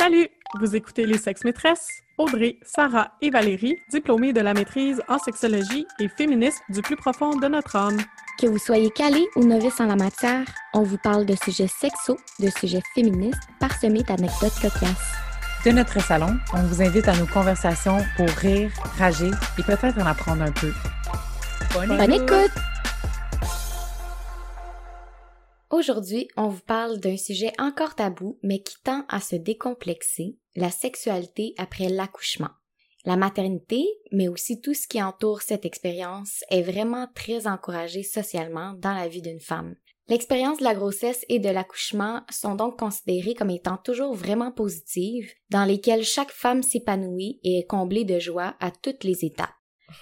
Salut! Vous écoutez Les Sexes Maîtresses? Audrey, Sarah et Valérie, diplômées de la maîtrise en sexologie et féministes du plus profond de notre âme. Que vous soyez calé ou novice en la matière, on vous parle de sujets sexos, de sujets féministes, parsemés d'anecdotes cocasses. De notre salon, on vous invite à nos conversations pour rire, rager et peut-être en apprendre un peu. Bonne, écoute! Aujourd'hui, on vous parle d'un sujet encore tabou, mais qui tend à se décomplexer, la sexualité après l'accouchement. La maternité, mais aussi tout ce qui entoure cette expérience, est vraiment très encouragé socialement dans la vie d'une femme. L'expérience de la grossesse et de l'accouchement sont donc considérées comme étant toujours vraiment positives, dans lesquelles chaque femme s'épanouit et est comblée de joie à toutes les étapes.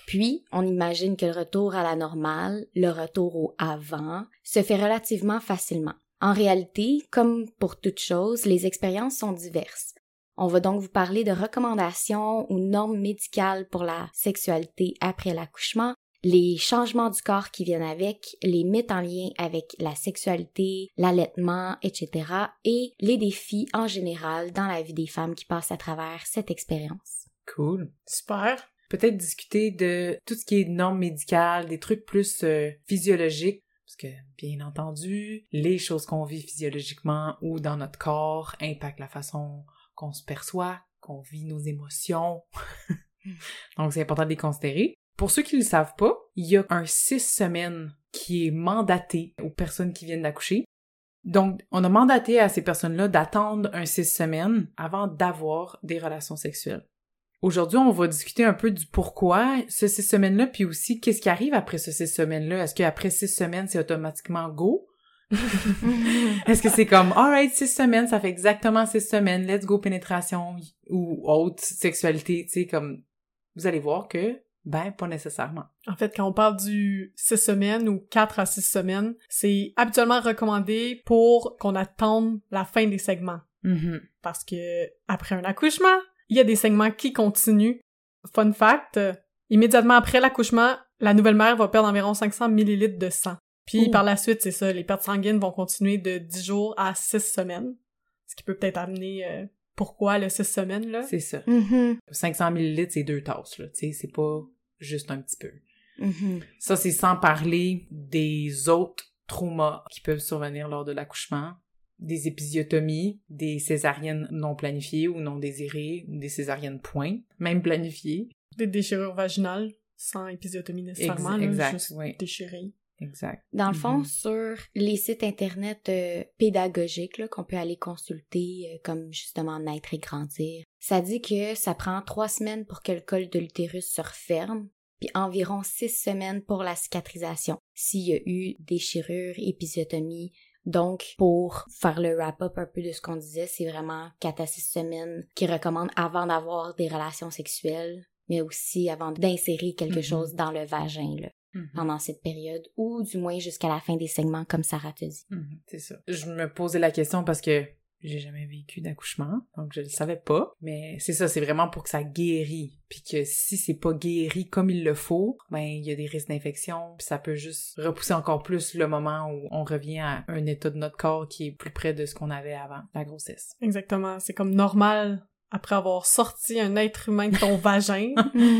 Puis, on imagine que le retour à la normale, le retour au avant, se fait relativement facilement. En réalité, comme pour toute chose, les expériences sont diverses. On va donc vous parler de recommandations ou normes médicales pour la sexualité après l'accouchement, les changements du corps qui viennent avec, les mythes en lien avec la sexualité, l'allaitement, etc. et les défis en général dans la vie des femmes qui passent à travers cette expérience. Cool. Super! Peut-être discuter de tout ce qui est normes médicales, des trucs plus euh, physiologiques, parce que, bien entendu, les choses qu'on vit physiologiquement ou dans notre corps impactent la façon qu'on se perçoit, qu'on vit nos émotions. Donc, c'est important de les considérer. Pour ceux qui ne le savent pas, il y a un six semaines qui est mandaté aux personnes qui viennent d'accoucher. Donc, on a mandaté à ces personnes-là d'attendre un six semaines avant d'avoir des relations sexuelles. Aujourd'hui, on va discuter un peu du pourquoi ce six semaines-là, puis aussi qu'est-ce qui arrive après ce six semaines-là? Est-ce qu'après six semaines, c'est automatiquement go? Est-ce que c'est comme, alright, six semaines, ça fait exactement six semaines, let's go pénétration ou autre sexualité, tu sais, comme, vous allez voir que, ben, pas nécessairement. En fait, quand on parle du six semaines ou quatre à six semaines, c'est habituellement recommandé pour qu'on attende la fin des segments. Mm-hmm. Parce que, après un accouchement, il y a des segments qui continuent. Fun fact, euh, immédiatement après l'accouchement, la nouvelle mère va perdre environ 500 millilitres de sang. Puis Ouh. par la suite, c'est ça, les pertes sanguines vont continuer de 10 jours à 6 semaines. Ce qui peut peut-être amener euh, pourquoi le 6 semaines, là. C'est ça. Mhm, 500 millilitres, c'est deux tasses, là. Tu sais, c'est pas juste un petit peu. mhm. Ça, c'est sans parler des autres traumas qui peuvent survenir lors de l'accouchement. Des épisiotomies, des césariennes non planifiées ou non désirées, ou des césariennes point, même planifiées. Des déchirures vaginales, sans épisiotomie nécessairement, Ex- là, exact, juste oui. déchirées. Exact. Dans le fond, Mhm. sur les sites internet euh, pédagogiques qu'on peut aller consulter, euh, comme justement naître et grandir, ça dit que ça prend trois semaines pour que le col de l'utérus se referme, puis environ six semaines pour la cicatrisation, s'il y a eu déchirure, épisiotomie. Donc, pour faire le wrap-up un peu de ce qu'on disait, c'est vraiment quatre à six semaines qu'ils recommandent avant d'avoir des relations sexuelles, mais aussi avant d'insérer quelque Mhm. chose dans le vagin. Là Mhm. pendant cette période, ou du moins jusqu'à la fin des segments, comme Sarah te dit. Mhm, C'est ça. Je me posais la question parce que j'ai jamais vécu d'accouchement, donc je le savais pas. Mais c'est ça, c'est vraiment pour que ça guérit. Puis que si c'est pas guéri comme il le faut, ben il y a des risques d'infection, puis ça peut juste repousser encore plus le moment où on revient à un état de notre corps qui est plus près de ce qu'on avait avant la grossesse. Exactement. C'est comme normal, après avoir sorti un être humain de ton vagin,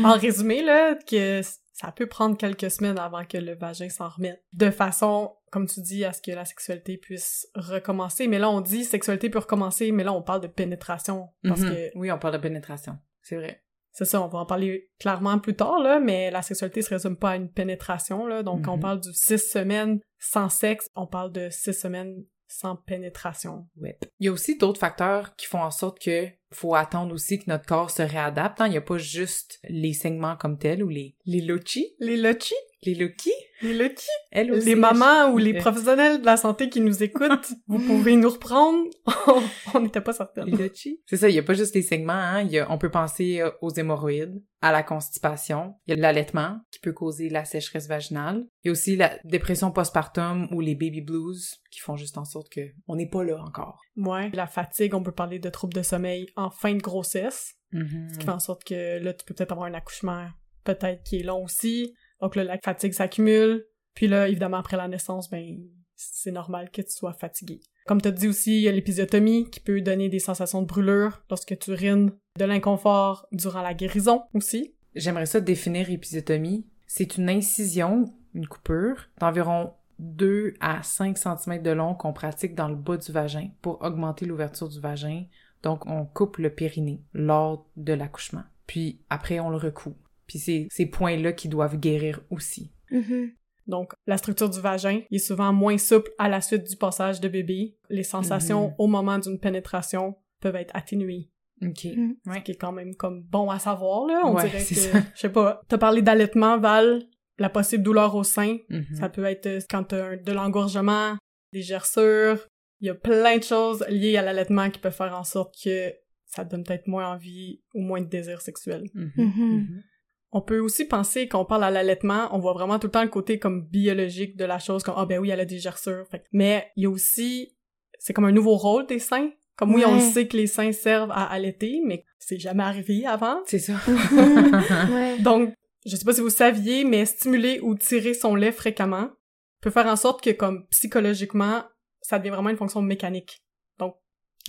en résumé, là, que ça peut prendre quelques semaines avant que le vagin s'en remette. De façon, comme tu dis, à ce que la sexualité puisse recommencer. Mais là, on dit sexualité peut recommencer, mais là, on parle de pénétration. Parce Mhm. que Oui, on parle de pénétration. C'est vrai. c'est ça, on va en parler clairement plus tard, là, mais la sexualité se résume pas à une pénétration, là. Donc, quand on Mhm. parle du six semaines sans sexe, on parle de six semaines sans pénétration. Ouais. Il y a aussi d'autres facteurs qui font en sorte que faut attendre aussi que notre corps se réadapte. hein. Il n'y a pas juste les segments comme tels ou les les lochi, Les lochis? les loki, Les lochis? elles aussi. Les mamans ou les professionnels de la santé qui nous écoutent, vous pouvez nous reprendre. on n'était pas Les certaines. lochi. C'est ça, il y a pas juste les segments, hein. Il y a, on peut penser euh, aux hémorroïdes, à la constipation, il y a l'allaitement qui peut causer la sécheresse vaginale. Il y a aussi la dépression postpartum ou les baby blues qui font juste en sorte que on n'est pas là encore. Ouais. La fatigue, on peut parler de troubles de sommeil en fin de grossesse, ce qui fait en sorte que là, tu peux peut-être avoir un accouchement peut-être qui est long aussi. Donc là, la fatigue s'accumule. Puis là, évidemment, après la naissance, ben, c'est normal que tu sois fatigué. Comme t'as dit aussi, il y a l'épisiotomie qui peut donner des sensations de brûlure lorsque tu urines, de l'inconfort durant la guérison aussi. J'aimerais ça définir épisiotomie. C'est une incision, une coupure, d'environ 2 à 5 cm de long qu'on pratique dans le bas du vagin pour augmenter l'ouverture du vagin. Donc, on coupe le périnée lors de l'accouchement. Puis après, on le recoue. Puis c'est ces points-là qui doivent guérir aussi. Mhm. Donc, la structure du vagin est souvent moins souple à la suite du passage de bébé. Les sensations Mhm. au moment d'une pénétration peuvent être atténuées. OK. Mhm. Ce qui est quand même comme bon à savoir, là. On Ouais, dirait c'est que, ça. je sais pas, t'as parlé d'allaitement, Val, la possible douleur au sein. Mhm. Ça peut être euh, quand t'as de l'engorgement, des gerçures. Il y a plein de choses liées à l'allaitement qui peuvent faire en sorte que ça te donne peut-être moins envie ou moins de désir sexuel. Mhm. Mhm. Mhm. On peut aussi penser qu'on parle à l'allaitement, on voit vraiment tout le temps le côté comme biologique de la chose, comme ah ben oui, elle a des gerçures. Fait Mais il y a aussi, c'est comme un nouveau rôle des seins. Comme oui, on le sait que les seins servent à allaiter, mais c'est jamais arrivé avant. C'est ça. Ouais. Donc, je sais pas si vous saviez, mais stimuler ou tirer son lait fréquemment peut faire en sorte que, comme psychologiquement, ça devient vraiment une fonction mécanique.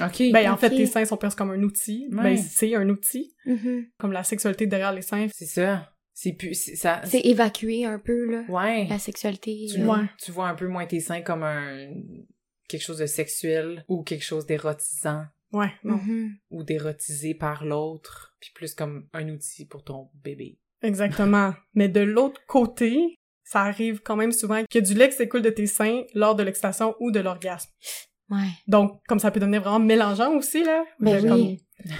OK. Ben, en fait, tes seins sont presque comme un outil. Ouais. Ben, c'est un outil. Mhm. Comme la sexualité derrière les seins. C'est ça. C'est plus... Ça... C'est évacuer un peu, là, Ouais. la sexualité. Tu, euh, tu vois un peu moins tes seins comme un... quelque chose de sexuel ou quelque chose d'érotisant Ouais, non. mhm. ou d'érotisé par l'autre, puis plus comme un outil pour ton bébé. Exactement. Mais de l'autre côté, ça arrive quand même souvent que du lait qui s'écoule de tes seins lors de l'excitation ou de l'orgasme. Ouais. Donc, comme ça peut devenir vraiment mélangeant aussi, là. Ben Comme- oui.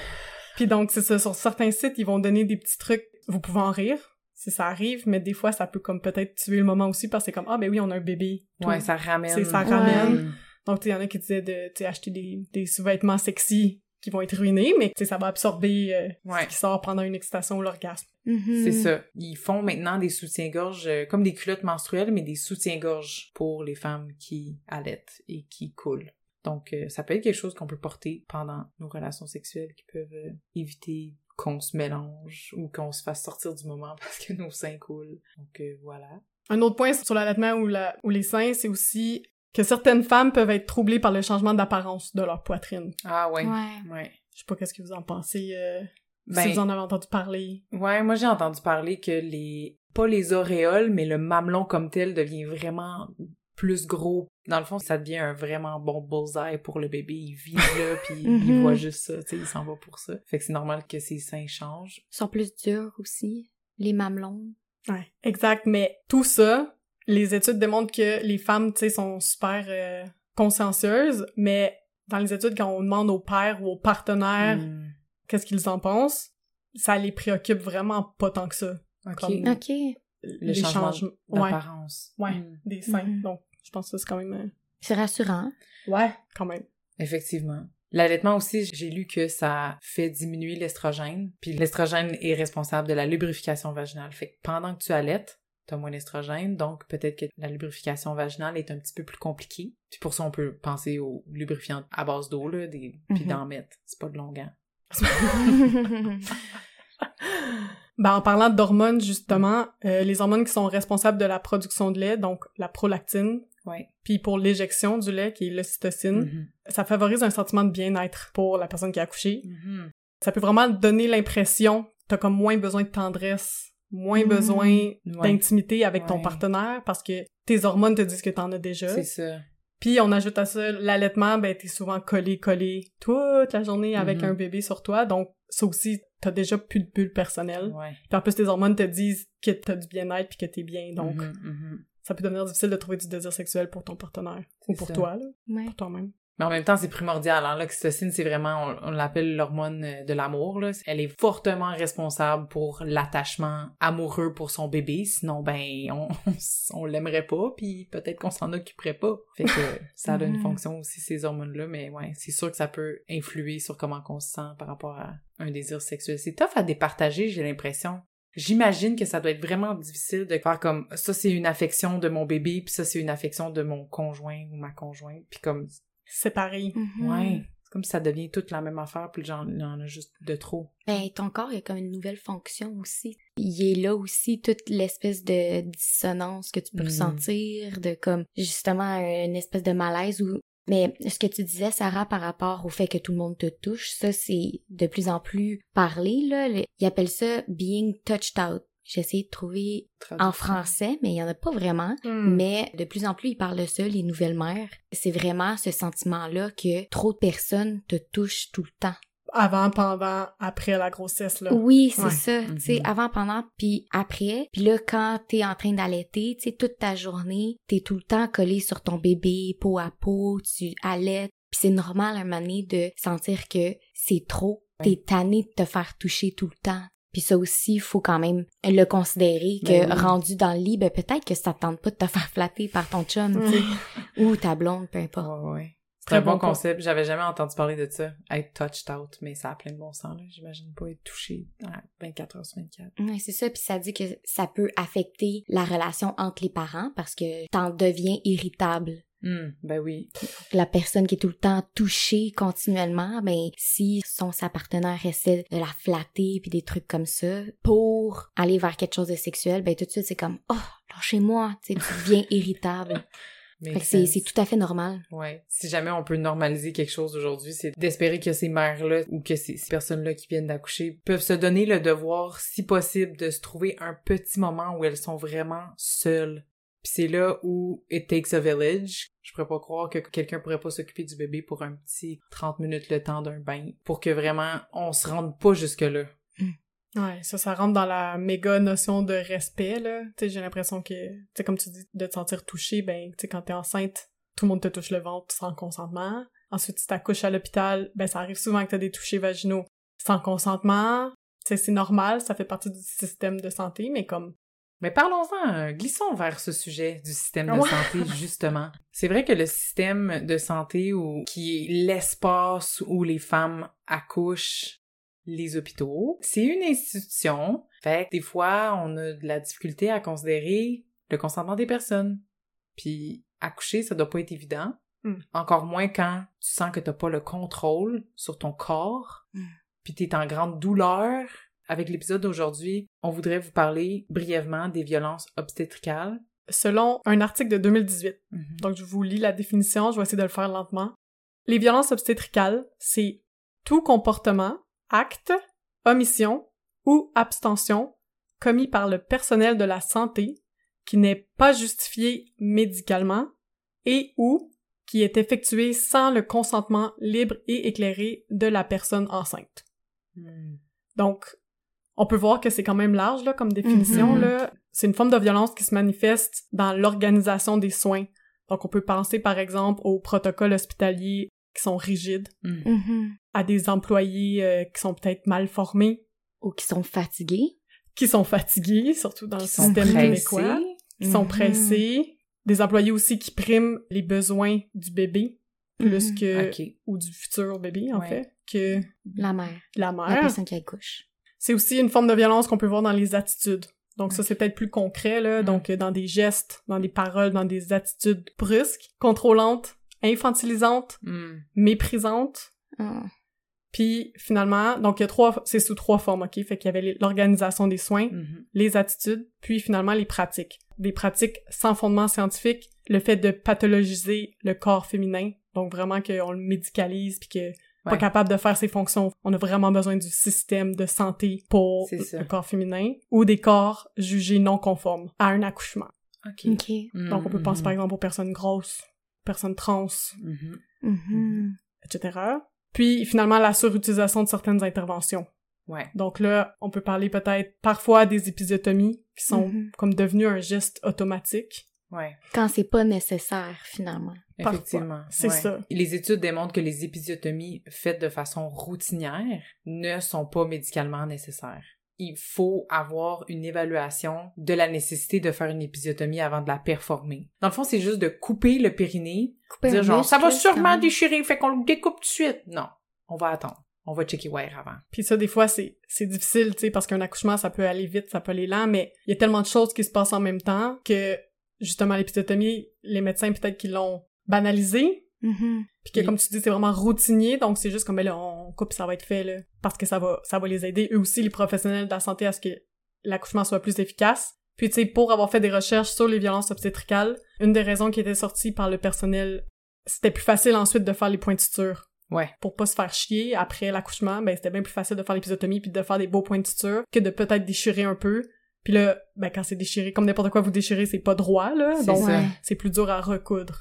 Puis donc, c'est ça, sur certains sites, ils vont donner des petits trucs. Vous pouvez en rire, si ça arrive, mais des fois, ça peut comme peut-être tuer le moment aussi, parce que c'est comme, ah ben oui, on a un bébé. Ouais, ça ramène. C'est- ça ramène. Mm. Donc, tu sais, il y en a qui disaient de, tu sais, acheter des, des sous-vêtements sexy qui vont être ruinés, mais tu sais, ça va absorber euh, Ouais. ce qui sort pendant une excitation ou l'orgasme. Mhm. C'est ça. Ils font maintenant des soutiens-gorge, euh, comme des culottes menstruelles, mais des soutiens-gorge pour les femmes qui allaitent et qui coulent. Donc, euh, ça peut être quelque chose qu'on peut porter pendant nos relations sexuelles qui peuvent euh, éviter qu'on se mélange ou qu'on se fasse sortir du moment parce que nos seins coulent. Donc, euh, voilà. Un autre point sur l'allaitement ou, la, ou les seins, c'est aussi que certaines femmes peuvent être troublées par le changement d'apparence de leur poitrine. Ah ouais. Ouais. Ouais. Je sais pas qu'est-ce que vous en pensez, euh, Ben, si vous en avez entendu parler. Ouais, moi j'ai entendu parler que les pas les auréoles, mais le mamelon comme tel devient vraiment plus gros. Dans le fond, ça devient un vraiment bon bullseye pour le bébé. Il vise là, puis il voit juste ça, tu sais, il s'en va pour ça. Fait que c'est normal que ses seins changent. Ils sont plus durs aussi. Les mamelons. Ouais, exact. Mais tout ça, les études démontrent que les femmes, tu sais, sont super euh, consciencieuses, mais dans les études, quand on demande aux pères ou aux partenaires Hmm. qu'est-ce qu'ils en pensent, ça les préoccupe vraiment pas tant que ça. Ok. Comme- OK. Le les changement changements. D'apparence. ouais, Hmm. des seins. Mhm. Donc, je pense que c'est quand même... euh, C'est rassurant. Ouais, quand même. Effectivement. L'allaitement aussi, j'ai lu que ça fait diminuer l'estrogène, puis l'estrogène est responsable de la lubrification vaginale. Fait que pendant que tu allaites, t'as moins d'estrogène, donc peut-être que la lubrification vaginale est un petit peu plus compliquée. Puis pour ça, on peut penser aux lubrifiants à base d'eau, là, des... puis Mhm. d'en mettre. C'est pas de longuant. Ben, en parlant d'hormones, justement, euh, les hormones qui sont responsables de la production de lait, donc la prolactine, Ouais. puis pour l'éjection du lait, qui est l'ocytocine, Mhm. ça favorise un sentiment de bien-être pour la personne qui a accouché. Mhm. Ça peut vraiment donner l'impression que t'as comme moins besoin de tendresse, moins besoin Ouais. d'intimité avec ton partenaire parce que tes hormones te disent que t'en as déjà. C'est ça. Puis on ajoute à ça l'allaitement, ben t'es souvent collé collé toute la journée avec Mhm. un bébé sur toi, donc ça aussi t'as déjà plus de bulle personnelle. Ouais. Puis en plus tes hormones te disent que t'as du bien-être puis que t'es bien, donc Mhm, mhm. ça peut devenir difficile de trouver du désir sexuel pour ton partenaire ou pour ça. toi là, ouais. pour toi-même. Mais en même temps, c'est primordial. Hein? L'oxytocine, c'est vraiment, on, on l'appelle l'hormone euh, de l'amour. Là. Elle est fortement responsable pour l'attachement amoureux pour son bébé. Sinon, ben, on, on l'aimerait pas, puis peut-être qu'on s'en occuperait pas. Fait que ça a une Mhm. fonction aussi, ces hormones-là. Mais ouais, c'est sûr que ça peut influer sur comment on se sent par rapport à un désir sexuel. C'est tough à départager, j'ai l'impression. J'imagine que ça doit être vraiment difficile de faire comme ça c'est une affection de mon bébé puis ça c'est une affection de mon conjoint ou ma conjointe puis comme C'est pareil. Mhm. Ouais. comme si ça devient toute la même affaire, puis genre, il y en a juste de trop. Ben, ton corps, il a comme une nouvelle fonction aussi. Il est là aussi, toute l'espèce de dissonance que tu peux Mhm. ressentir, de comme, justement, une espèce de malaise ou mais ce que tu disais, Sarah, par rapport au fait que tout le monde te touche, ça, c'est de plus en plus parlé, là. Le- Ils appellent ça being touched out. J'ai essayé de trouver en français, mais il y en a pas vraiment. Hmm. Mais de plus en plus, ils parlent de ça, les nouvelles mères. C'est vraiment ce sentiment-là que trop de personnes te touchent tout le temps. Avant, pendant, après la grossesse, là. Oui, c'est Ouais. ça. Tu sais, Mhm. avant, pendant, puis après. Puis là, quand t'es en train d'allaiter, tu sais, toute ta journée, t'es tout le temps collé sur ton bébé, peau à peau, tu allaites. Puis c'est normal, un moment donné, de sentir que c'est trop. T'es tanné de te faire toucher tout le temps. Puis ça aussi, il faut quand même le considérer que Ben oui. rendu dans le lit, ben peut-être que ça te tente pas de te faire flatter par ton chum, tu sais, ou ta blonde, peu importe. Ouais, ouais. C'est un bon bon point. concept. J'avais jamais entendu parler de ça. Être touched out, mais ça a plein de bon sens, là. J'imagine pas être touché à 24 heures sur 24. Oui, c'est ça. Puis ça dit que ça peut affecter la relation entre les parents parce que t'en deviens irritable. Hum, ben oui. La personne qui est tout le temps touchée continuellement, ben si son sa partenaire essaie de la flatter puis des trucs comme ça pour aller vers quelque chose de sexuel, ben tout de suite c'est comme oh lâchez-moi, tu deviens irritable. C'est c'est tout à fait normal. Ouais. Si jamais on peut normaliser quelque chose aujourd'hui, c'est d'espérer que ces mères-là ou que ces, ces personnes-là qui viennent d'accoucher peuvent se donner le devoir, si possible, de se trouver un petit moment où elles sont vraiment seules. Puis c'est là où it takes a village. Je pourrais pas croire que quelqu'un pourrait pas s'occuper du bébé pour un petit 30 minutes le temps d'un bain pour que vraiment on se rende pas jusque là. Ouais, ça, ça rentre dans la méga notion de respect, là. Tu sais, j'ai l'impression que, tu sais, comme tu dis, de te sentir touché, ben, tu sais, quand t'es enceinte, tout le monde te touche le ventre sans consentement. Ensuite, si t'accouches à l'hôpital, ben, ça arrive souvent que t'as des touchés vaginaux sans consentement. Tu sais, c'est normal, ça fait partie du système de santé, mais comme, Mais parlons-en, euh, glissons vers ce sujet du système de santé, justement. C'est vrai que le système de santé, où, qui est l'espace où les femmes accouchent, les hôpitaux, c'est une institution. Fait que des fois, on a de la difficulté à considérer le consentement des personnes. Puis accoucher, ça doit pas être évident. Mm. Encore moins quand tu sens que t'as pas le contrôle sur ton corps. Mm. Puis t'es en grande douleur. Avec l'épisode d'aujourd'hui, on voudrait vous parler brièvement des violences obstétricales. selon un article de 2018, Donc, je vous lis la définition, je vais essayer de le faire lentement. Les violences obstétricales, c'est tout comportement, acte, omission ou abstention commis par le personnel de la santé qui n'est pas justifié médicalement et ou qui est effectué sans le consentement libre et éclairé de la personne enceinte. Hmm. Donc, on peut voir que c'est quand même large là, comme définition. Là. C'est une forme de violence qui se manifeste dans l'organisation des soins. Donc, on peut penser par exemple aux protocoles hospitaliers qui sont rigides, Hmm. Mhm. à des employés euh, qui sont peut-être mal formés, Ou qui sont fatigués. qui sont fatigués, surtout dans le Qui système québécois, qui sont Mhm. pressés, des employés aussi qui priment les besoins du bébé plus que ou du futur bébé en Ouais. fait que La mère. la La mère. personne qui accouche. C'est aussi une forme de violence qu'on peut voir dans les attitudes. Donc ça, c'est peut-être plus concret, là. Donc dans des gestes, dans des paroles, dans des attitudes brusques, contrôlantes, infantilisantes, Hmm. méprisantes. Ah. Puis finalement, donc il y a trois, c'est sous trois formes, ok? Fait qu'il y avait l'organisation des soins, Mhm. les attitudes, puis finalement les pratiques. Des pratiques sans fondement scientifique, le fait de pathologiser le corps féminin, donc vraiment qu'on le médicalise, puis que pas capable de faire ses fonctions. On a vraiment besoin du système de santé pour le corps féminin ou des corps jugés non conformes à un accouchement. Donc, on peut penser par exemple aux personnes grosses, personnes trans, Mhm. Mhm. etc. Puis, finalement, la surutilisation de certaines interventions. Ouais. Donc là, on peut parler peut-être parfois des épisiotomies qui sont comme devenues un geste automatique. Ouais. Quand c'est pas nécessaire, finalement. Effectivement. C'est ouais. ça. Les études démontrent que les épisiotomies faites de façon routinière ne sont pas médicalement nécessaires. Il faut avoir une évaluation de la nécessité de faire une épisiotomie avant de la performer. Dans le fond, c'est juste de couper le périnée, Couper dire genre ça va sûrement déchirer, fait qu'on le découpe tout de suite. Non, on va attendre. On va checker wire avant. Puis ça, des fois, c'est c'est difficile, tu sais, parce qu'un accouchement, ça peut aller vite, ça peut aller lent, mais il y a tellement de choses qui se passent en même temps que, justement, l'épisiotomie, les médecins, peut-être qu'ils l'ont banalisé, Mhm. Puis que comme tu dis, c'est vraiment routinier, donc c'est juste comme ben là, on coupe, ça va être fait là, parce que ça va, ça va les aider eux aussi les professionnels de la santé à ce que l'accouchement soit plus efficace. Puis tu sais, pour avoir fait des recherches sur les violences obstétricales, une des raisons qui était sortie par le personnel, c'était plus facile ensuite de faire les points de suture. Ouais. Pour pas se faire chier après l'accouchement, ben c'était bien plus facile de faire l'épisotomie puis de faire des beaux points de suture que de peut-être déchirer un peu. Puis là, ben quand c'est déchiré, comme n'importe quoi vous déchirez, c'est pas droit là, donc c'est plus dur à recoudre.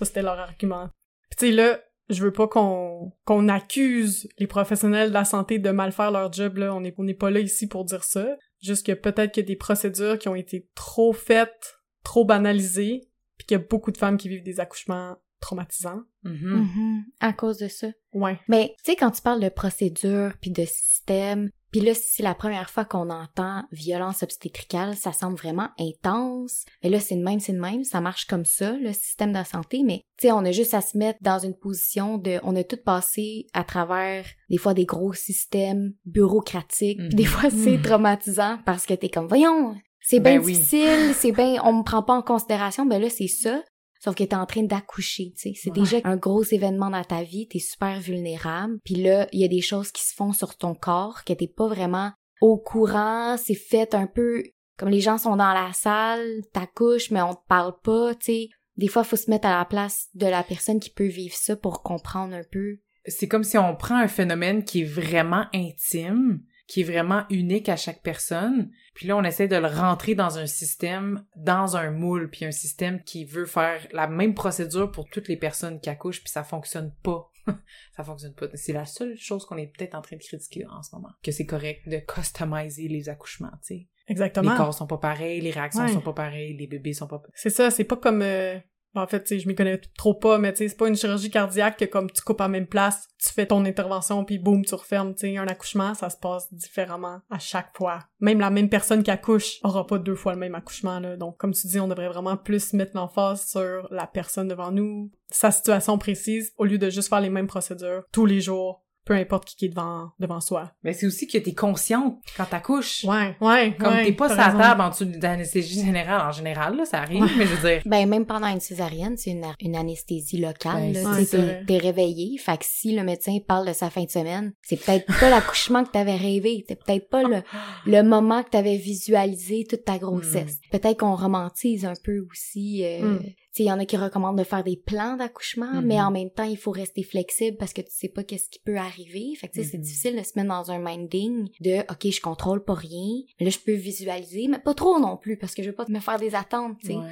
Ça, c'était leur argument. Puis tu sais, là, je veux pas qu'on qu'on accuse les professionnels de la santé de mal faire leur job, là. On est, on n'est pas là ici pour dire ça. Juste que peut-être qu'il y a des procédures qui ont été trop faites, trop banalisées, puis qu'il y a beaucoup de femmes qui vivent des accouchements traumatisants. Mhm. Mhm. À cause de ça. Ouais. Mais tu sais, quand tu parles de procédure puis de système, puis là, si c'est la première fois qu'on entend violence obstétricale, ça semble vraiment intense. Mais là, c'est de même, c'est de même, ça marche comme ça, le système de santé. Mais tu sais, on a juste à se mettre dans une position de, on a tout passé à travers des fois des gros systèmes bureaucratiques. Puis des Mhm. fois, c'est Mhm. traumatisant parce que t'es comme, voyons, c'est bien Ben oui. difficile, c'est bien, on me prend pas en considération. Ben là, c'est ça. Sauf que t'es en train d'accoucher, tu sais. C'est Ouais. déjà un gros événement dans ta vie, t'es super vulnérable. Puis là, il y a des choses qui se font sur ton corps que t'es pas vraiment au courant. C'est fait un peu comme les gens sont dans la salle, t'accouches, mais on te parle pas, tu sais. Des fois, faut se mettre à la place de la personne qui peut vivre ça pour comprendre un peu. C'est comme si on prend un phénomène qui est vraiment intime, qui est vraiment unique à chaque personne, puis là on essaie de le rentrer dans un système, dans un moule, puis un système qui veut faire la même procédure pour toutes les personnes qui accouchent, puis ça fonctionne pas. ça fonctionne pas. C'est la seule chose qu'on est peut-être en train de critiquer en ce moment, que c'est correct de customiser les accouchements, tu sais. Exactement. Les corps sont pas pareils, les réactions Ouais. sont pas pareilles, les bébés sont pas C'est ça, c'est pas comme... euh, En fait, tu je m'y connais trop pas, mais c'est pas une chirurgie cardiaque que comme tu coupes à même place, tu fais ton intervention puis boum, tu refermes, tu un accouchement, ça se passe différemment à chaque fois. Même la même personne qui accouche aura pas deux fois le même accouchement, là. Donc, comme tu dis, on devrait vraiment plus mettre l'emphase sur la personne devant nous, sa situation précise, au lieu de juste faire les mêmes procédures tous les jours, peu importe qui est devant, devant soi. Mais c'est aussi que t'es consciente quand t'accouches. Ouais, ouais, Comme ouais, t'es pas t'as sur la raison. table en dessous d'anesthésie générale. En général, là, ça arrive, mais je veux dire... Ben, même pendant une césarienne, c'est une, une anesthésie locale. Ben, là, t'es- t'es réveillé. Fait que si le médecin parle de sa fin de semaine, c'est peut-être pas l'accouchement que t'avais rêvé. C'est peut-être pas le, le moment que t'avais visualisé toute ta grossesse. Peut-être qu'on romantise un peu aussi. Euh, Mm. Il y en a qui recommandent de faire des plans d'accouchement, mais en même temps, il faut rester flexible parce que tu sais pas qu'est-ce qui peut arriver. Fait que tu sais, c'est Mhm. difficile de se mettre dans un minding de OK, je contrôle pas rien, mais là je peux visualiser, mais pas trop non plus parce que je veux pas me faire des attentes, tu sais Ouais.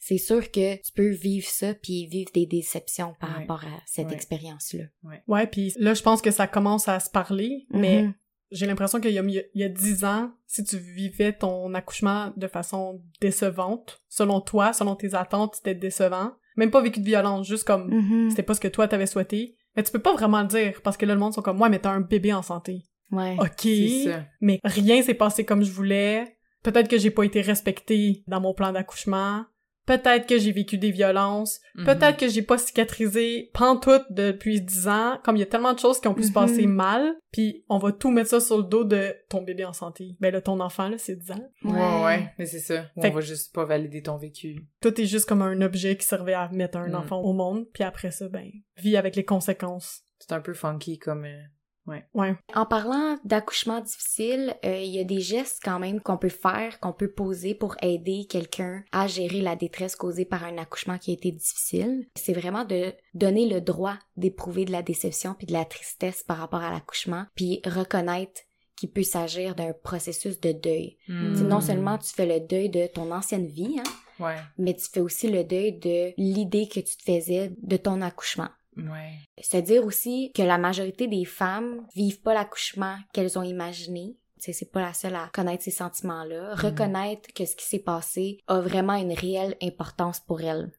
c'est sûr que tu peux vivre ça puis vivre des déceptions par Ouais. rapport à cette Ouais. expérience-là. Ouais, puis là, je pense que ça commence à se parler, mais Mhm. J'ai l'impression qu'il y a, il y a dix ans, si tu vivais ton accouchement de façon décevante, selon toi, selon tes attentes, c'était décevant. Même pas vécu de violence, juste comme Mhm. c'était pas ce que toi t'avais souhaité. Mais tu peux pas vraiment le dire parce que là, le monde sont comme, ouais, mais t'as un bébé en santé. Ouais. Ok. C'est ça. Mais rien s'est passé comme je voulais. Peut-être que j'ai pas été respectée dans mon plan d'accouchement. Peut-être que j'ai vécu des violences. Mhm. Peut-être que j'ai pas cicatrisé pantoute depuis 10 ans. Comme il y a tellement de choses qui ont pu se Mhm. passer mal, puis on va tout mettre ça sur le dos de ton bébé en santé. Ben là, ton enfant, là, c'est 10 ans. Ouais, ouais, mais c'est ça. Fait on va juste pas valider ton vécu. Tout est juste comme un objet qui servait à mettre un Mm. enfant au monde, puis après ça, ben, vis avec les conséquences. C'est un peu funky comme... euh, Ouais. En parlant d'accouchement difficile, euh, il y a des gestes quand même qu'on peut faire, qu'on peut poser pour aider quelqu'un à gérer la détresse causée par un accouchement qui a été difficile. C'est vraiment de donner le droit d'éprouver de la déception puis de la tristesse par rapport à l'accouchement, puis reconnaître qu'il peut s'agir d'un processus de deuil. hmm. C'est Non seulement tu fais le deuil de ton ancienne vie, hein, Ouais, mais tu fais aussi le deuil de l'idée que tu te faisais de ton accouchement. Ouais. Se dire aussi que la majorité des femmes vivent pas l'accouchement qu'elles ont imaginé. C'est pas la seule à connaître ces sentiments-là. Mm. Reconnaître que ce qui s'est passé a vraiment une réelle importance pour elles.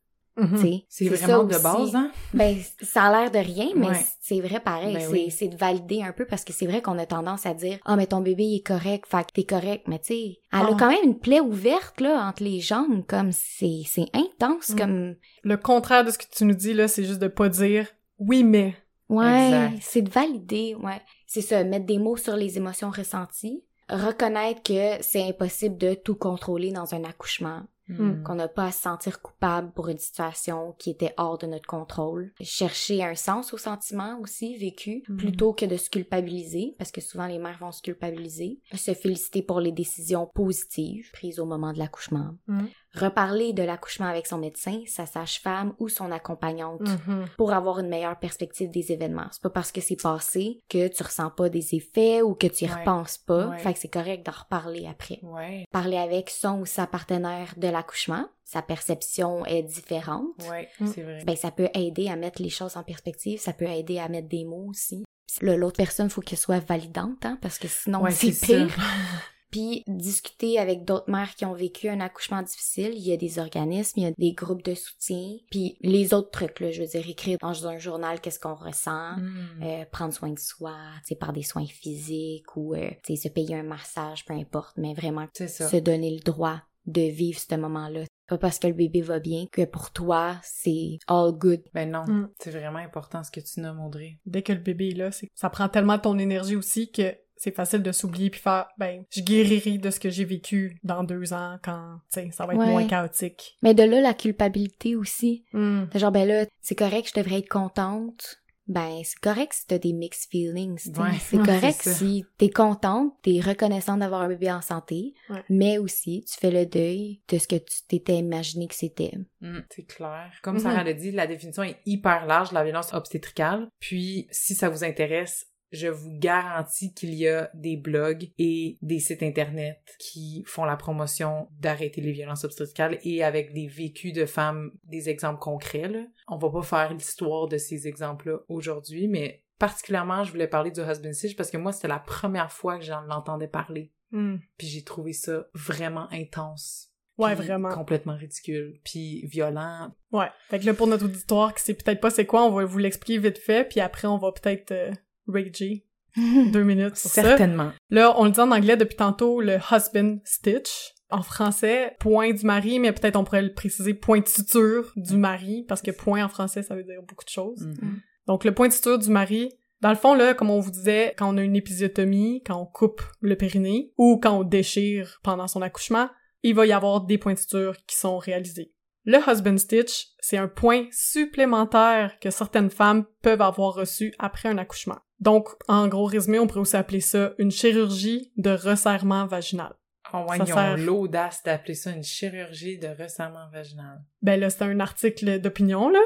Sais. C'est vraiment de base, hein? Ben, ça a l'air de rien, mais Ouais. c'est vrai pareil. Ben c'est, oui. de valider un peu parce que c'est vrai qu'on a tendance à dire Ah, mais ton bébé il est correct, fait que t'es correct. Mais tu sais, elle Ah. a quand même une plaie ouverte là entre les jambes, comme c'est, c'est intense, Mm. comme Le contraire de ce que tu nous dis, là, c'est juste de pas dire oui, mais. Ouais, c'est de valider, ouais. C'est ça, mettre des mots sur les émotions ressenties, reconnaître que c'est impossible de tout contrôler dans un accouchement. Mm. qu'on n'a pas à se sentir coupable pour une situation qui était hors de notre contrôle. Chercher un sens au sentiment aussi vécu, Mhm. plutôt que de se culpabiliser, parce que souvent les mères vont se culpabiliser. Se féliciter pour les décisions positives prises au moment de l'accouchement. Mhm. Reparler de l'accouchement avec son médecin, sa sage-femme ou son accompagnante Mhm. pour avoir une meilleure perspective des événements. C'est pas parce que c'est passé que tu ressens pas des effets ou que tu y Ouais. repenses pas. Ouais. Fait que c'est correct d'en reparler après. Ouais, Parler avec son ou sa partenaire de l'accouchement, sa perception est différente. ouais, Mm. c'est vrai. Ben, ça peut aider à mettre les choses en perspective, ça peut aider à mettre des mots aussi. L'autre personne, faut qu'elle soit validante, hein, parce que sinon, Ouais, c'est c'est pire. Puis discuter avec d'autres mères qui ont vécu un accouchement difficile, il y a des organismes, il y a des groupes de soutien, puis les autres trucs là, je veux dire écrire dans un journal qu'est-ce qu'on ressent, Mm. euh, prendre soin de soi, tu sais par des soins physiques ou euh, tu sais se payer un massage, peu importe, mais vraiment se donner le droit de vivre ce moment-là. Pas parce que le bébé va bien que pour toi c'est all good. Ben non, Mm. c'est vraiment important ce que tu nommes, Audrey. Dès que le bébé est là, c'est ça prend tellement ton énergie aussi que c'est facile de s'oublier puis faire ben je guérirai de ce que j'ai vécu dans deux ans quand tu sais ça va être Ouais. moins chaotique. Mais de là la culpabilité aussi. Hmm. C'est genre, ben là, c'est correct, je devrais être contente. Ben, c'est correct si t'as des mixed feelings. Ouais, c'est correct si t'es contente, t'es reconnaissante d'avoir un bébé en santé, Ouais. mais aussi tu fais le deuil de ce que tu t'étais imaginé que c'était. Mm, c'est clair. Comme Mhm. Sarah l'a dit, la définition est hyper large de la violence obstétricale. Puis, si ça vous intéresse, je vous garantis qu'il y a des blogs et des sites internet qui font la promotion d'arrêter les violences obstétricales et avec des vécus de femmes, des exemples concrets. Là. On va pas faire l'histoire de ces exemples-là aujourd'hui, mais particulièrement, je voulais parler du husband stitch parce que moi, c'était la première fois que j'en l'entendais parler. Hmm. Puis j'ai trouvé ça vraiment intense. Ouais, vraiment. Complètement ridicule. Puis violent. Ouais. Fait que là, pour notre auditoire qui sait peut-être pas c'est quoi, on va vous l'expliquer vite fait, puis après, on va peut-être euh, rager deux minutes sur ça. Certainement. Là, on le dit en anglais depuis tantôt, le husband stitch. En français, point du mari, mais peut-être on pourrait le préciser point de suture du mari, parce que point en français, ça veut dire beaucoup de choses. Mhm. Donc, le point de suture du mari, dans le fond, là, comme on vous disait, quand on a une épisiotomie, quand on coupe le périnée, ou quand on déchire pendant son accouchement, il va y avoir des points de suture qui sont réalisés. Le husband stitch, c'est un point supplémentaire que certaines femmes peuvent avoir reçu après un accouchement. Donc, en gros résumé, on pourrait aussi appeler ça une chirurgie de resserrement vaginal. Oh ouais, Ça ils ont sert. l'audace d'appeler ça une chirurgie de resserrement vaginal. Ben là, c'était un article d'opinion, là.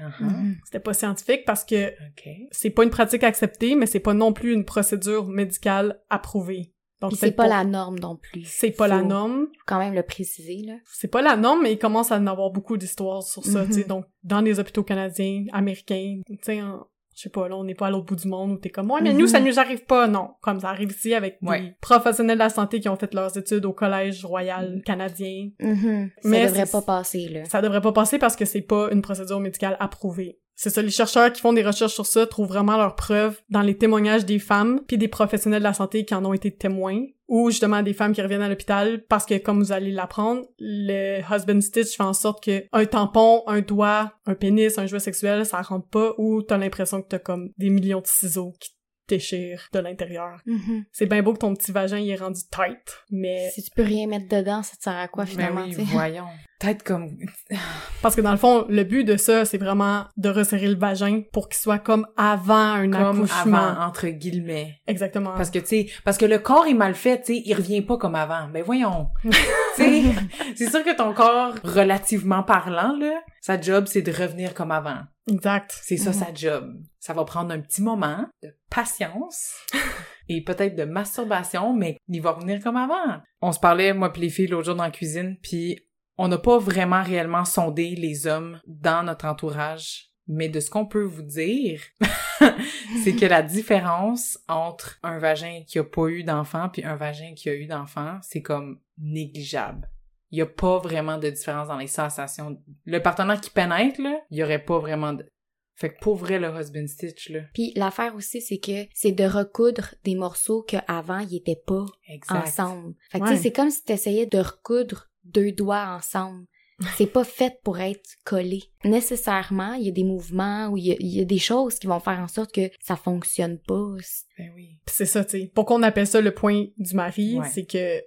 Uh-huh. Mhm. C'était pas scientifique parce que c'est pas une pratique acceptée, mais c'est pas non plus une procédure médicale approuvée. Donc c'est pas la norme non plus. c'est pas la Faut norme, quand même le préciser, là. c'est pas la norme, mais il commence à en avoir beaucoup d'histoires sur ça, tu sais. Donc dans les hôpitaux canadiens, américains, tu sais, en- je sais pas, là on n'est pas à l'autre bout du monde où t'es comme ouais, mais nous Mhm. ça nous arrive pas, non. Comme ça arrive ici avec Ouais. des professionnels de la santé qui ont fait leurs études au collège royal canadien. Mhm. Ça Mais devrait c'est- pas passer, là. Ça devrait pas passer parce que c'est pas une procédure médicale approuvée. C'est ça, les chercheurs qui font des recherches sur ça trouvent vraiment leurs preuves dans les témoignages des femmes puis des professionnels de la santé qui en ont été témoins ou justement des femmes qui reviennent à l'hôpital parce que comme vous allez l'apprendre, le husband stitch fait en sorte que un tampon, un doigt, un pénis, un jouet sexuel, ça rentre pas ou t'as l'impression que t'as comme des millions de ciseaux qui te déchirent de l'intérieur. Mhm. C'est bien beau que ton petit vagin il est rendu tight, mais Si tu peux rien mettre dedans, ça te sert à quoi, Mais finalement, oui, sais? voyons. Peut-être comme... Parce que dans le fond, le but de ça, c'est vraiment de resserrer le vagin pour qu'il soit comme avant un Comme accouchement. avant, entre guillemets. Exactement. Parce que, tu sais, parce que le corps est mal fait, tu sais, il revient pas comme avant. Ben voyons. tu sais, c'est sûr que ton corps, relativement parlant, là, sa job, c'est de revenir comme avant. Exact. C'est ça Mhm. sa job. Ça va prendre un petit moment de patience et peut-être de masturbation, mais il va revenir comme avant. On se parlait, moi puis les filles, l'autre jour dans la cuisine, puis on n'a pas vraiment réellement sondé les hommes dans notre entourage. Mais de ce qu'on peut vous dire, c'est que la différence entre un vagin qui a pas eu d'enfant puis un vagin qui a eu d'enfant, c'est comme négligeable. Il y a pas vraiment de différence dans les sensations. Le partenaire qui pénètre, là, il y aurait pas vraiment de... Fait que pour vrai, le husband stitch, là. Puis l'affaire aussi, c'est que c'est de recoudre des morceaux qu'avant, ils étaient pas Exact. ensemble. Fait que Ouais. tu c'est comme si t'essayais de recoudre deux doigts ensemble. C'est pas fait pour être collé. Nécessairement, il y a des mouvements ou il y a, il y a des choses qui vont faire en sorte que ça fonctionne pas. Ben oui. Pis c'est ça, tu sais. Pourquoi on appelle ça le point du mari, Ouais. c'est que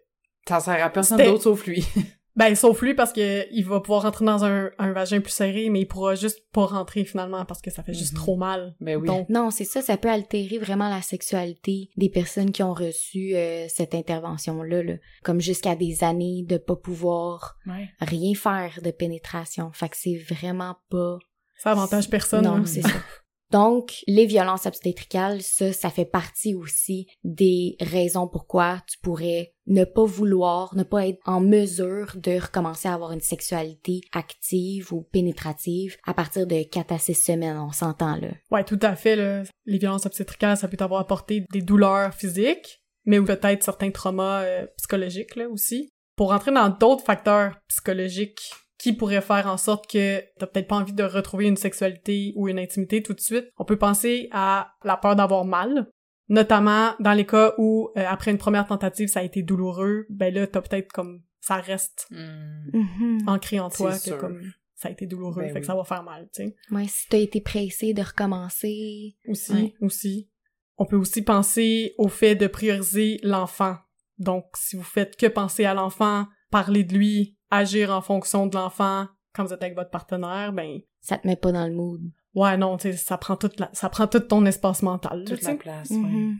Ça sert à personne C'était- d'autre sauf lui. Ben, sauf lui parce que il va pouvoir rentrer dans un, un vagin plus serré, mais il pourra juste pas rentrer finalement parce que ça fait juste Mhm. trop mal. Ben oui. Donc, Non, c'est ça, ça peut altérer vraiment la sexualité des personnes qui ont reçu euh, cette intervention-là, là. comme jusqu'à des années de pas pouvoir Ouais. rien faire de pénétration. Fait que c'est vraiment pas... ça avantage personne. Non, hein. c'est ça. Donc, les violences obstétricales, ça, ça fait partie aussi des raisons pourquoi tu pourrais ne pas vouloir, ne pas être en mesure de recommencer à avoir une sexualité active ou pénétrative à partir de 4 à 6 semaines, on s'entend là. Ouais, tout à fait. Là. Les violences obstétricales, ça peut t'avoir apporté des douleurs physiques, mais peut-être certains traumas euh, psychologiques là aussi. Pour rentrer dans d'autres facteurs psychologiques qui pourraient faire en sorte que t'as peut-être pas envie de retrouver une sexualité ou une intimité tout de suite, on peut penser à la peur d'avoir mal. Notamment dans les cas où, euh, après une première tentative, ça a été douloureux, ben là, t'as peut-être comme... ça reste Hmm. Mhm. ancré en toi que sûr. comme ça a été douloureux, Ben fait oui. que ça va faire mal, tu sais. Ouais, si t'as été pressé de recommencer. Aussi, Ouais. aussi. On peut aussi penser au fait de prioriser l'enfant. Donc, si vous faites que penser à l'enfant, parler de lui, agir en fonction de l'enfant quand vous êtes avec votre partenaire, ben, Ça te met pas dans le mood. ouais, non, tu sais, ça prend toute la, ça prend tout ton espace mental, Toute la place, Mhm. ouais.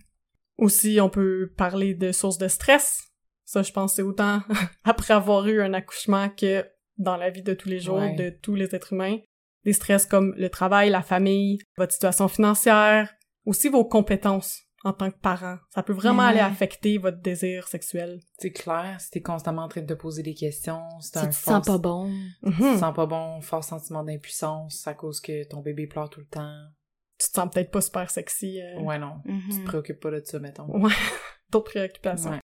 Aussi, on peut parler de sources de stress. Ça, je pense, c'est autant après avoir eu un accouchement que dans la vie de tous les jours Ouais. de tous les êtres humains. Des stress comme le travail, la famille, votre situation financière, aussi vos compétences en tant que parent. Ça peut vraiment aller affecter votre désir sexuel. C'est clair, si t'es constamment en train de te poser des questions, c'est Si un tu te sens pas bon. Tu te sens pas bon, fort sentiment d'impuissance à cause que ton bébé pleure tout le temps. Tu te sens peut-être pas super sexy. euh, Ouais, non. Tu te Mhm. préoccupes pas de ça, mettons. Ouais. D'autres préoccupations. Ouais.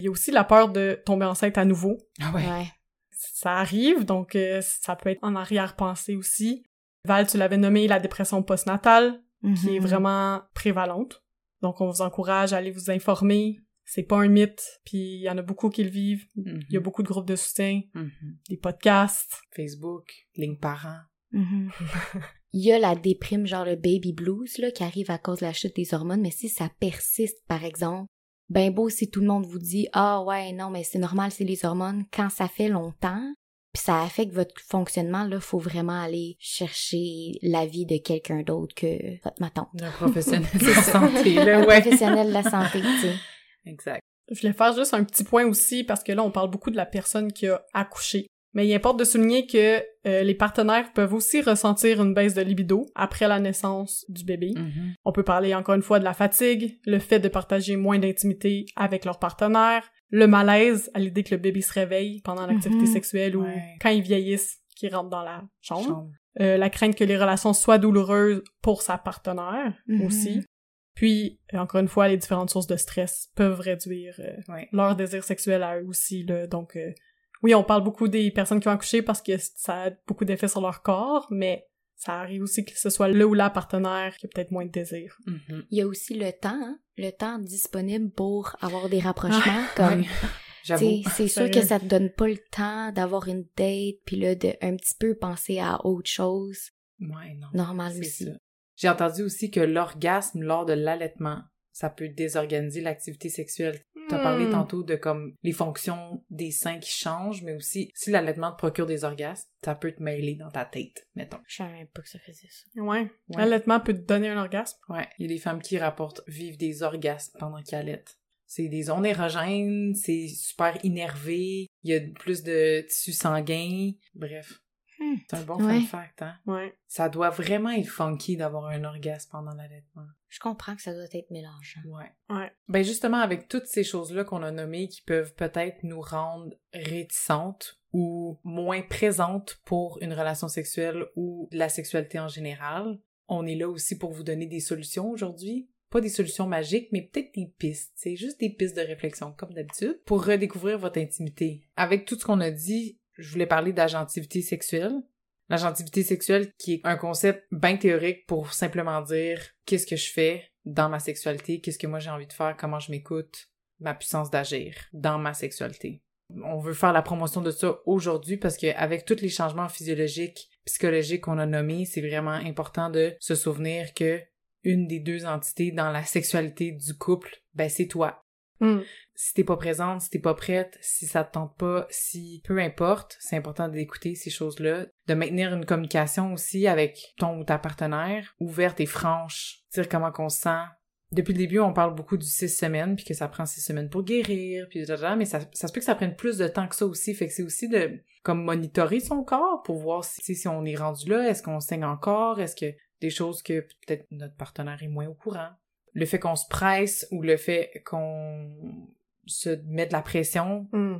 Il y a aussi la peur de tomber enceinte à nouveau. Ah ouais. Ouais. ça arrive, donc euh, ça peut être en arrière-pensée aussi. Val, tu l'avais nommé la dépression postnatale, qui est Mhm. vraiment prévalente. Donc on vous encourage à aller vous informer. C'est pas un mythe, puis il y en a beaucoup qui le vivent. Mhm. Il y a beaucoup de groupes de soutien, Mhm. des podcasts. Facebook, ligne parents. Mhm. Il y a la déprime, genre le baby blues, là, qui arrive à cause de la chute des hormones, mais si ça persiste, par exemple, ben beau si tout le monde vous dit « Ah ouais, non, mais c'est normal, c'est les hormones », quand ça fait longtemps, puis ça affecte votre fonctionnement, là, faut vraiment aller chercher l'avis de quelqu'un d'autre que votre ma tante. Un professionnel de la santé, là, ouais. Professionnel de la santé, tu sais. Exact. Je voulais faire juste un petit point aussi, parce que là, on parle beaucoup de la personne qui a accouché. Mais il importe de souligner que euh, les partenaires peuvent aussi ressentir une baisse de libido après la naissance du bébé. Mhm. On peut parler encore une fois de la fatigue, le fait de partager moins d'intimité avec leur partenaire, le malaise à l'idée que le bébé se réveille pendant l'activité Mhm. sexuelle ou Ouais. quand ils vieillissent, qu'ils rentrent dans la chambre. Chambre. Euh, la crainte que les relations soient douloureuses pour sa partenaire Mhm. aussi. Puis, euh, encore une fois, les différentes sources de stress peuvent réduire euh, Ouais. leur désir sexuel à eux aussi. Là. Donc, euh, oui, on parle beaucoup des personnes qui ont accouché parce que ça a beaucoup d'effets sur leur corps, mais ça arrive aussi que ce soit le ou la partenaire qui a peut-être moins de désir. Mhm. Il y a aussi le temps, hein, le temps disponible pour avoir des rapprochements, comme Ouais. J'avoue. T'sais, c'est sûr que ça te donne pas le temps d'avoir une date, puis là, de un petit peu penser à autre chose. Ouais, non. Normal C'est aussi. ça. J'ai entendu aussi que l'orgasme lors de l'allaitement, ça peut désorganiser l'activité sexuelle. T'as parlé Hmm. tantôt de comme les fonctions des seins qui changent, mais aussi si l'allaitement te procure des orgasmes, ça peut te mêler dans ta tête, mettons. Je savais pas que ça faisait ça. Ouais. Ouais. L'allaitement peut te donner un orgasme? Ouais, il y a des femmes qui rapportent vivre des orgasmes pendant qu'elles allaitent. C'est des ondes érogènes, c'est super énervé, il y a plus de tissu sanguin, bref. Hmm. C'est un bon Ouais. fun fact, hein? Ouais. Ça doit vraiment être funky d'avoir un orgasme pendant l'allaitement. Je comprends que ça doit être mélangeant. Ouais. Ouais. Ben justement, avec toutes ces choses-là qu'on a nommées qui peuvent peut-être nous rendre réticentes ou moins présentes pour une relation sexuelle ou la sexualité en général, on est là aussi pour vous donner des solutions aujourd'hui. Pas des solutions magiques, mais peut-être des pistes. C'est juste des pistes de réflexion, comme d'habitude, pour redécouvrir votre intimité. Avec tout ce qu'on a dit, je voulais parler d'agentivité sexuelle. L'agentivité sexuelle qui est un concept bien théorique pour simplement dire qu'est-ce que je fais dans ma sexualité, qu'est-ce que moi j'ai envie de faire, comment je m'écoute, ma puissance d'agir dans ma sexualité. On veut faire la promotion de ça aujourd'hui parce que avec tous les changements physiologiques, psychologiques qu'on a nommés, c'est vraiment important de se souvenir que une des deux entités dans la sexualité du couple, ben c'est toi. Mm. Si t'es pas présente, si t'es pas prête, si ça te tente pas, si peu importe, c'est important d'écouter ces choses-là, de maintenir une communication aussi avec ton ou ta partenaire ouverte et franche, dire comment qu'on se sent. Depuis le début, on parle beaucoup du six semaines, puis que ça prend six semaines pour guérir, puis mais ça, ça se peut que ça prenne plus de temps que ça aussi, fait que c'est aussi de comme monitorer son corps pour voir si, si on est rendu là, est-ce qu'on saigne encore, est-ce que des choses que peut-être notre partenaire est moins au courant. Le fait qu'on se presse ou le fait qu'on se met de la pression, Mm.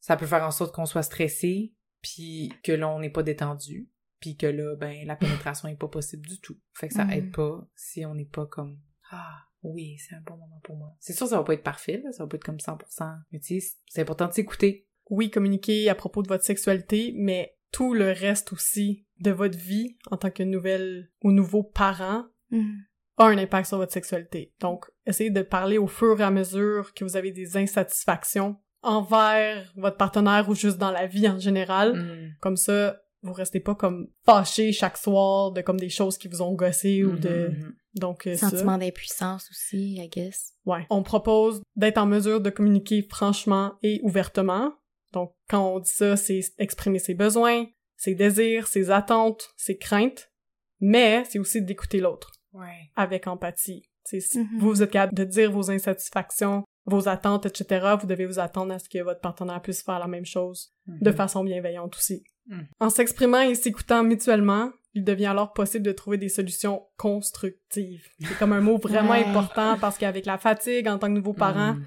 ça peut faire en sorte qu'on soit stressé, puis que là, on n'est pas détendu, puis que là, ben, la pénétration est pas possible du tout. Fait que ça Mhm. aide pas si on n'est pas comme « Ah, oui, c'est un bon moment pour moi. » C'est sûr, ça va pas être parfait, là, ça va pas être comme 100%, mais tu sais, c'est important de s'écouter. Oui, communiquer à propos de votre sexualité, mais tout le reste aussi de votre vie en tant que nouvelle ou nouveau parent Mhm. A un impact sur votre sexualité. Donc, essayez de parler au fur et à mesure que vous avez des insatisfactions envers votre partenaire ou juste dans la vie en général. Mm. Comme ça, vous restez pas comme fâchés chaque soir de comme des choses qui vous ont gossé ou de... Mhm. Donc, euh. Sentiment d'impuissance aussi, I guess. Ouais. On propose d'être en mesure de communiquer franchement et ouvertement. Donc, quand on dit ça, c'est exprimer ses besoins, ses désirs, ses attentes, ses craintes, mais c'est aussi d'écouter l'autre Ouais. avec empathie. T'sais, si Mhm. vous êtes capable de dire vos insatisfactions, vos attentes, etc., vous devez vous attendre à ce que votre partenaire puisse faire la même chose de Mhm. façon bienveillante aussi. Mhm. En s'exprimant et s'écoutant mutuellement, il devient alors possible de trouver des solutions constructives. C'est comme un mot vraiment Ouais. important parce qu'avec la fatigue en tant que nouveau parent, Mm.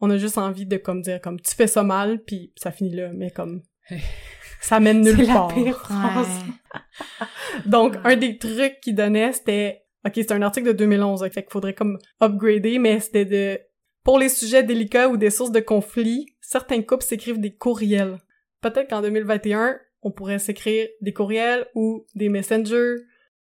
on a juste envie de comme dire comme tu fais ça mal puis ça finit là mais comme ça mène nulle la part. pire phrase. Ouais. Donc un des trucs qu'il donnait c'était OK, c'est un article de 2011, fait qu'il faudrait comme upgrader mais c'était de pour les sujets délicats ou des sources de conflit, certains couples s'écrivent des courriels. Peut-être qu'en 2021, on pourrait s'écrire des courriels ou des messengers,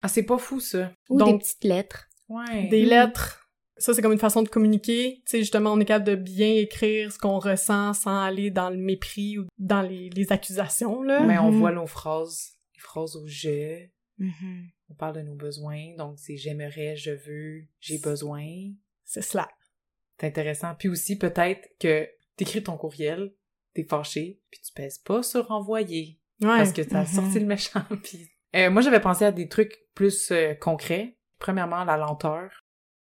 Ah, c'est pas fou, ça. Ou Donc- des petites lettres. Ouais. des Mhm. lettres. Ça, c'est comme une façon de communiquer. Tu sais, justement, on est capable de bien écrire ce qu'on ressent sans aller dans le mépris ou dans les, les accusations, là. Mais on Mhm. voit nos phrases, les phrases au je, Mhm. On parle de nos besoins, donc c'est j'aimerais, je veux, j'ai besoin. C'est cela. C'est intéressant. Puis aussi, peut-être que t'écris ton courriel, t'es fâché, puis tu pèses pas sur envoyer, Ouais. parce que t'as Mhm. sorti le méchant. Puis... Euh, moi, j'avais pensé à des trucs plus euh, concrets. Premièrement, la lenteur.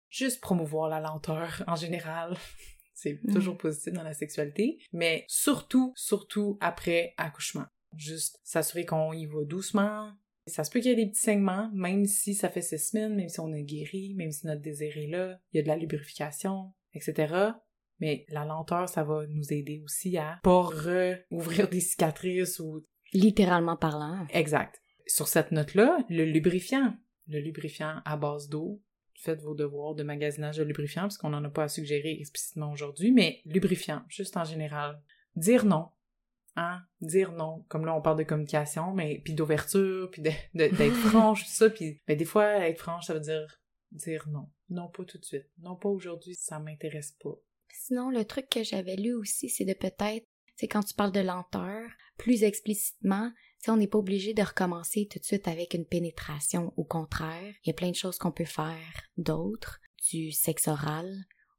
Juste promouvoir la lenteur en général. C'est Mhm. toujours positif dans la sexualité. Mais surtout, surtout après accouchement. Juste s'assurer qu'on y va doucement. Ça se peut qu'il y ait des petits saignements, même si ça fait six semaines, même si on est guéri, même si notre désir est là, il y a de la lubrification, etc. Mais la lenteur, ça va nous aider aussi à pas ouvrir des cicatrices ou Littéralement parlant. Exact. Sur cette note-là, le lubrifiant. Le lubrifiant à base d'eau. Faites vos devoirs de magasinage de lubrifiant, parce qu'on n'en a pas à suggérer explicitement aujourd'hui, mais lubrifiant, juste en général. Dire non. Hein? Dire non. Comme là, on parle de communication, mais puis d'ouverture, puis d'être franche, tout ça. Puis mais des fois, être franche, ça veut dire dire non. Non, pas tout de suite. Non, pas aujourd'hui, ça m'intéresse pas. Sinon, le truc que j'avais lu aussi, c'est de peut-être, c'est quand tu parles de lenteur, plus explicitement, on n'est pas obligé de recommencer tout de suite avec une pénétration. Au contraire, il y a plein de choses qu'on peut faire d'autres, du sexe oral,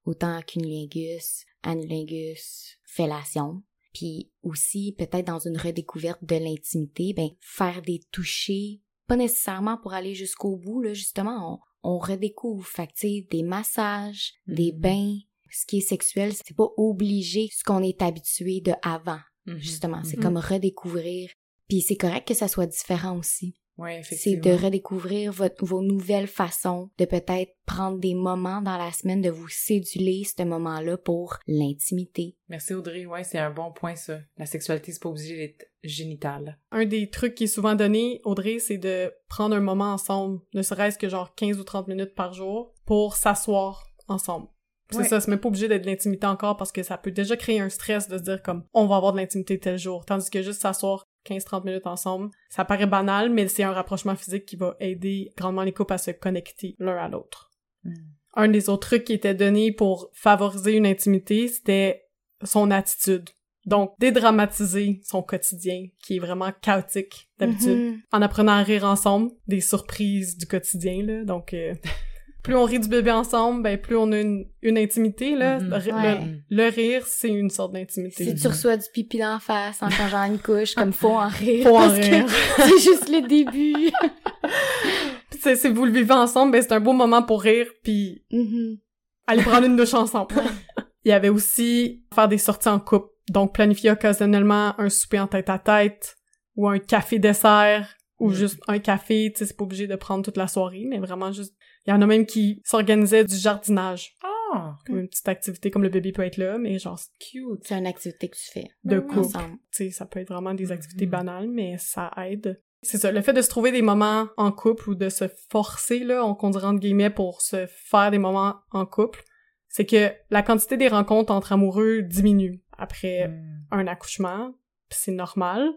autant cunilingus, anulingus, fellation. Puis aussi, peut-être dans une redécouverte de l'intimité, ben, faire des touchés, pas nécessairement pour aller jusqu'au bout, là, justement, on, on redécouvre. Fait que, des massages, des Mhm. bains, ce qui est sexuel, c'est pas obligé ce qu'on est habitué de avant, Mhm. justement. C'est Mhm. comme redécouvrir. Puis c'est correct que ça soit différent aussi. Ouais, C'est de redécouvrir votre, vos nouvelles façons, de peut-être prendre des moments dans la semaine, de vous céduler ce moment-là pour l'intimité. Merci Audrey, ouais, c'est un bon point ça. La sexualité, c'est pas obligé d'être génitale. Un des trucs qui est souvent donné, Audrey, c'est de prendre un moment ensemble, ne serait-ce que genre 15 ou 30 minutes par jour, pour s'asseoir ensemble. C'est Ouais. ça, c'est même pas obligé d'être de l'intimité encore parce que ça peut déjà créer un stress de se dire comme on va avoir de l'intimité tel jour. Tandis que juste s'asseoir 15-30 minutes ensemble, ça paraît banal, mais c'est un rapprochement physique qui va aider grandement les couples à se connecter l'un à l'autre. Un des autres trucs qui était donné pour favoriser une intimité, c'était son attitude. Donc, dédramatiser son quotidien, qui est vraiment chaotique d'habitude Mhm. en apprenant à rire ensemble des surprises du quotidien là donc euh, plus on rit du bébé ensemble, ben plus on a une, une intimité, là. Mhm. Le, le- Ouais. le rire, c'est une sorte d'intimité. Si tu reçois du pipi d'en face en changeant une couche, comme faut en rire. Faut en rire. c'est juste le début. Puis c'est- si vous le vivez ensemble, ben c'est un beau moment pour rire, puis Mhm. aller prendre une douche ensemble. Il y avait aussi faire des sorties en couple. Donc, planifier occasionnellement un souper en tête à tête ou un café dessert ou Mhm. juste un café. Tu sais, c'est pas obligé de prendre toute la soirée, mais vraiment juste... Il y en a même qui s'organisaient du jardinage. Ah, Comme une petite activité comme le bébé peut être là, mais genre cute. C'est une activité que tu fais de couple. ensemble. Tu sais, ça peut être vraiment des activités Mhm. banales, mais ça aide. C'est ça, le fait de se trouver des moments en couple ou de se forcer, là, on, qu'on dirait entre guillemets, pour se faire des moments en couple, c'est que la quantité des rencontres entre amoureux diminue après Mm. un accouchement, pis c'est normal.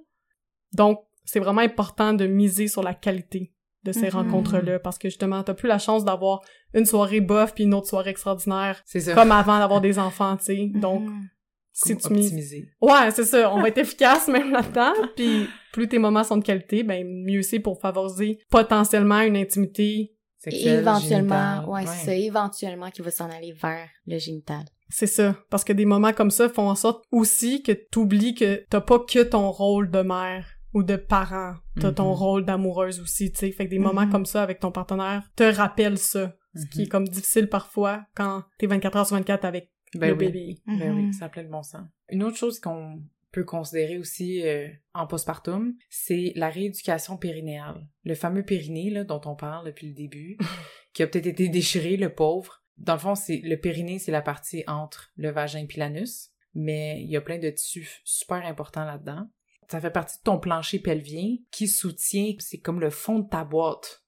Donc, c'est vraiment important de miser sur la qualité de ces Mhm. rencontres-là, parce que justement, t'as plus la chance d'avoir une soirée bof puis une autre soirée extraordinaire, C'est ça. comme avant d'avoir des enfants, tu sais. Donc, Mhm. si Comme tu mises optimiser. Ouais, c'est ça. On va être efficace même là-dedans. Puis plus tes moments sont de qualité, ben mieux c'est pour favoriser potentiellement une intimité. Et Sexuel, éventuellement, ouais, c'est ça, éventuellement qui va s'en aller vers le génital. C'est ça. Parce que des moments comme ça font en sorte aussi que t'oublies que t'as pas que ton rôle de mère ou de parent. T'as ton Mhm. rôle d'amoureuse aussi, tu sais. Fait que des Mhm. moments comme ça avec ton partenaire te rappellent ça. Ce qui est Mhm. comme difficile parfois quand t'es 24 heures sur 24 avec Ben le oui. bébé. Ben Mhm. oui, ça a plein de bon sens. Une autre chose qu'on peut considérer aussi euh, en postpartum, c'est la rééducation périnéale. Le fameux périnée là, dont on parle depuis le début, qui a peut-être été déchiré, le pauvre. Dans le fond, c'est le périnée, c'est la partie entre le vagin et l'anus, mais il y a plein de tissus super importants là-dedans. Ça fait partie de ton plancher pelvien qui soutient, c'est comme le fond de ta boîte.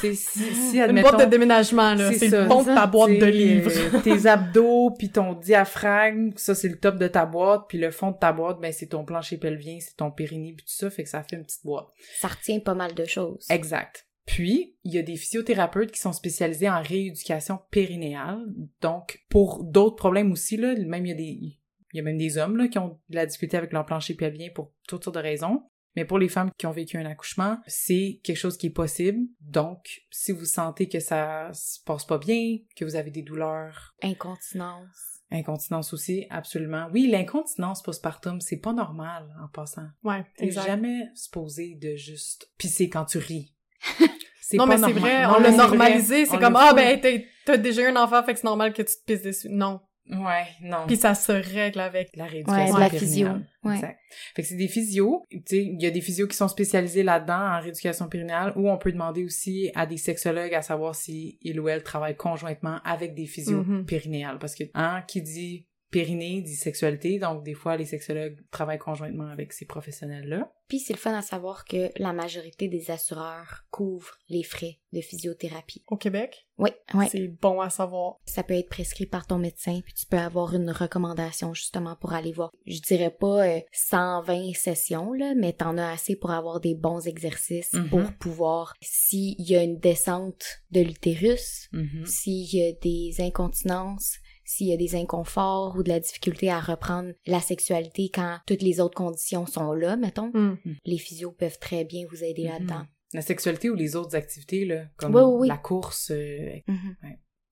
C'est si, si Une boîte de déménagement, là. c'est le fond de ta boîte de livres. tes abdos, puis ton diaphragme, ça c'est le top de ta boîte, puis le fond de ta boîte, ben c'est ton plancher pelvien, c'est ton périnée, puis tout ça, fait que ça fait une petite boîte. Ça retient pas mal de choses. Exact. Puis, il y a des physiothérapeutes qui sont spécialisés en rééducation périnéale. Donc, pour d'autres problèmes aussi, là, même il y a des, il y a même des hommes, là, qui ont de la difficulté avec leur plancher pelvien pour toutes sortes de raisons. Mais pour les femmes qui ont vécu un accouchement, c'est quelque chose qui est possible. Donc, si vous sentez que ça se passe pas bien, que vous avez des douleurs, Incontinence. incontinence aussi, absolument. Oui, l'incontinence postpartum, c'est pas normal en passant. Ouais, T'es jamais supposé de juste pisser quand tu ris. C'est Non, pas mais c'est vrai, Non, on l'a normalisé. C'est comme, ah, ben, t'as déjà eu un enfant, fait que c'est normal que tu te pisses dessus. Non. Ouais, non. Puis ça se règle avec. la Ouais, rééducation de la périnéale. physio. Ouais. Exact. Fait que c'est des physios. Tu sais, il y a des physios qui sont spécialisés là-dedans en rééducation périnéale ou on peut demander aussi à des sexologues à savoir si il ou elle travaille conjointement avec des physios Mhm. périnéales. Parce que, hein, qui dit périnée dit sexualité, donc des fois les sexologues travaillent conjointement avec ces professionnels-là. Puis c'est le fun à savoir que la majorité des assureurs couvrent les frais de physiothérapie. Au Québec, Oui, oui. c'est bon à savoir. Ça peut être prescrit par ton médecin, puis tu peux avoir une recommandation justement pour aller voir. Je dirais pas euh, 120 sessions, là, mais t'en as assez pour avoir des bons exercices Mhm. pour pouvoir, s'il y a une descente de l'utérus, Mhm. s'il y a des incontinences, s'il y a des inconforts ou de la difficulté à reprendre la sexualité quand toutes les autres conditions sont là, mettons, Hmm. les physios peuvent très bien vous aider Mhm. là-dedans. La sexualité ou les autres activités, là, comme Oui, oui, oui. la course, euh, Mhm.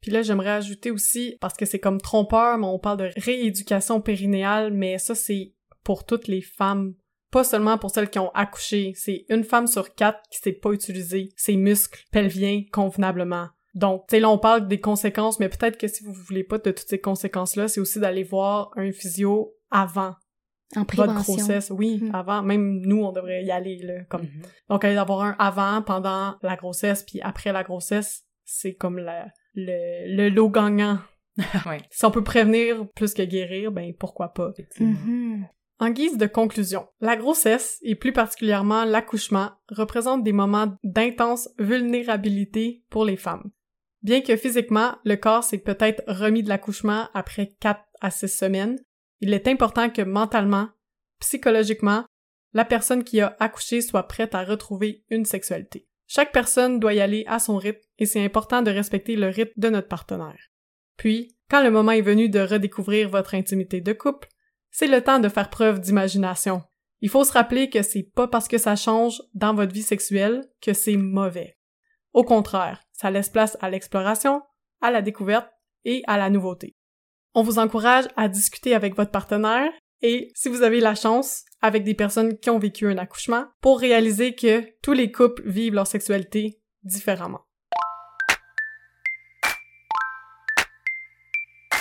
Puis là, j'aimerais ajouter aussi, parce que c'est comme trompeur, mais on parle de rééducation périnéale, mais ça, c'est pour toutes les femmes. Pas seulement pour celles qui ont accouché. C'est une femme sur quatre qui sait pas utiliser ses muscles pelviens convenablement. Donc, tu sais, là, on parle des conséquences, mais peut-être que si vous voulez pas de toutes ces conséquences-là, c'est aussi d'aller voir un physio avant En votre prévention. grossesse. Oui, Mhm. avant. Même nous, on devrait y aller, là, comme mhm. donc, aller d'avoir un avant, pendant la grossesse, puis après la grossesse, c'est comme la, le, le lot gagnant. Ouais. Si on peut prévenir plus que guérir, ben pourquoi pas. Effectivement. Mhm. En guise de conclusion, la grossesse, et plus particulièrement l'accouchement, représentent des moments d'intense vulnérabilité pour les femmes. Bien que physiquement, le corps s'est peut-être remis de l'accouchement après 4 à 6 semaines, il est important que mentalement, psychologiquement, la personne qui a accouché soit prête à retrouver une sexualité. Chaque personne doit y aller à son rythme et c'est important de respecter le rythme de notre partenaire. Puis, quand le moment est venu de redécouvrir votre intimité de couple, c'est le temps de faire preuve d'imagination. Il faut se rappeler que c'est pas parce que ça change dans votre vie sexuelle que c'est mauvais. Au contraire, Ça laisse place à l'exploration, à la découverte et à la nouveauté. On vous encourage à discuter avec votre partenaire et, si vous avez la chance, avec des personnes qui ont vécu un accouchement, pour réaliser que tous les couples vivent leur sexualité différemment.